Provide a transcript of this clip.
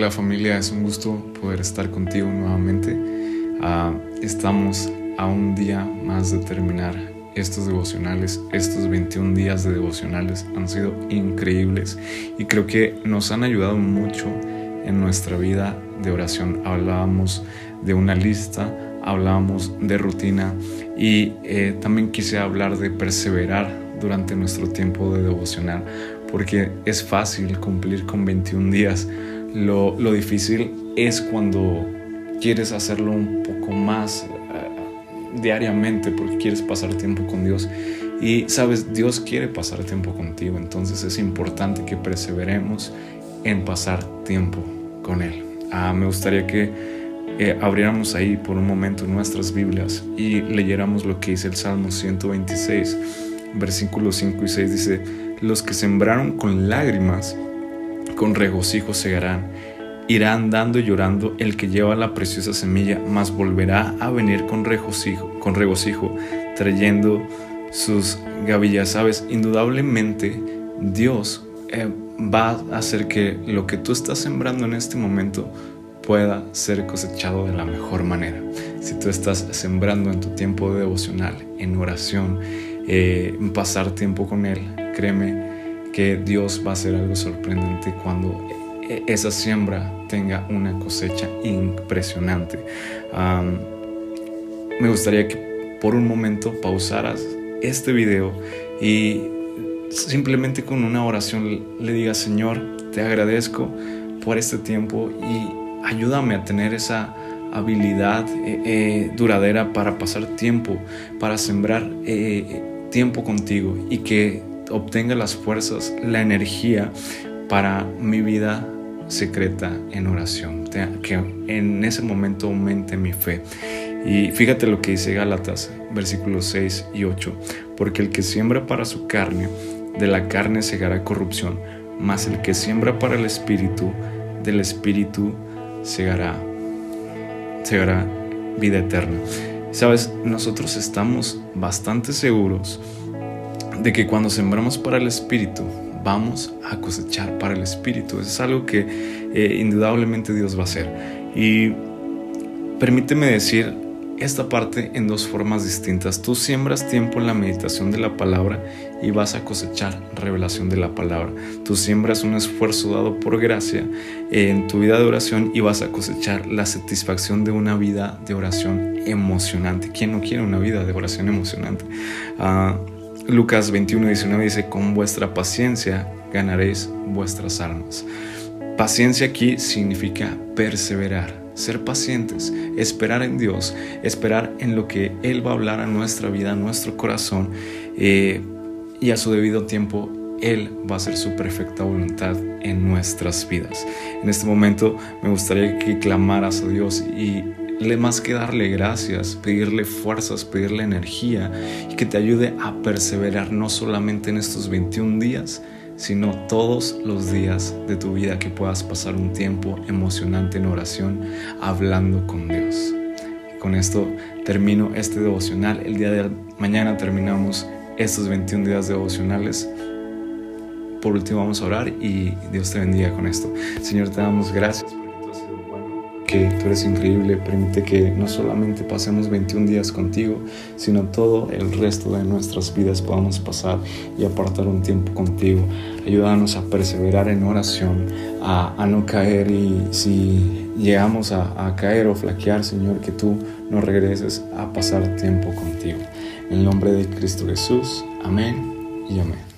Hola familia, es un gusto poder estar contigo nuevamente. Ah, estamos a un día más de terminar estos devocionales, estos 21 días de devocionales han sido increíbles y creo que nos han ayudado mucho en nuestra vida de oración. Hablábamos de una lista, hablábamos de rutina y eh, también quise hablar de perseverar durante nuestro tiempo de devocional porque es fácil cumplir con 21 días. Lo, lo difícil es cuando quieres hacerlo un poco más uh, diariamente porque quieres pasar tiempo con Dios. Y sabes, Dios quiere pasar tiempo contigo, entonces es importante que perseveremos en pasar tiempo con Él. Ah, me gustaría que eh, abriéramos ahí por un momento nuestras Biblias y leyéramos lo que dice el Salmo 126, versículos 5 y 6. Dice, los que sembraron con lágrimas, con regocijo segarán. Irán dando y llorando el que lleva la preciosa semilla, mas volverá a venir con regocijo, con regocijo trayendo sus gavillas. Sabes, indudablemente Dios eh, va a hacer que lo que tú estás sembrando en este momento pueda ser cosechado de la mejor manera. Si tú estás sembrando en tu tiempo devocional, en oración, eh, pasar tiempo con Él, créeme que Dios va a hacer algo sorprendente cuando e, esa siembra tenga una cosecha impresionante. me gustaría que por un momento pausaras este video y simplemente con una oración le digas, Señor, te agradezco por este tiempo y ayúdame a tener esa habilidad eh, duradera para pasar tiempo, para sembrar tiempo contigo y que obtenga las fuerzas, la energía para mi vida secreta en oración, que en ese momento aumente mi fe. Y fíjate lo que dice Gálatas, versículos 6 y 8, porque el que siembra para su carne, de la carne segará corrupción, mas el que siembra para el espíritu, del espíritu segará, segará vida eterna. Sabes, nosotros estamos bastante seguros de que cuando sembramos para el Espíritu, vamos a cosechar para el Espíritu. es algo que eh, indudablemente Dios va a hacer. Y permíteme decir esta parte en dos formas distintas. Tú siembras tiempo en la meditación de la palabra y vas a cosechar revelación de la palabra. Tú siembras un esfuerzo dado por gracia en tu vida de oración y vas a cosechar la satisfacción de una vida de oración emocionante. ¿Quién no quiere una vida de oración emocionante? Uh, Lucas 21, 19 dice, con vuestra paciencia ganaréis vuestras almas. Paciencia aquí significa perseverar ser pacientes, esperar en Dios, esperar en lo que Él va a hablar a nuestra vida, a nuestro corazón, eh, y a su debido tiempo Él va a hacer su perfecta voluntad en nuestras vidas. En este momento me gustaría que clamaras a Dios y le más que darle gracias, pedirle fuerzas, pedirle energía y que te ayude a perseverar no solamente en estos 21 días, sino todos los días de tu vida que puedas pasar un tiempo emocionante en oración hablando con Dios. con esto termino este devocional. El día de mañana terminamos estos 21 días devocionales. Por último vamos a orar y Dios te bendiga con esto. Señor, te damos gracias que tú eres increíble. Permite que no solamente pasemos 21 días contigo, sino todo el resto de nuestras vidas podamos pasar y apartar un tiempo contigo. Ayúdanos a perseverar en oración, a, no caer y si llegamos a, a caer o flaquear, Señor, que tú nos regreses a pasar tiempo contigo. En el nombre de Cristo Jesús, amén y amén.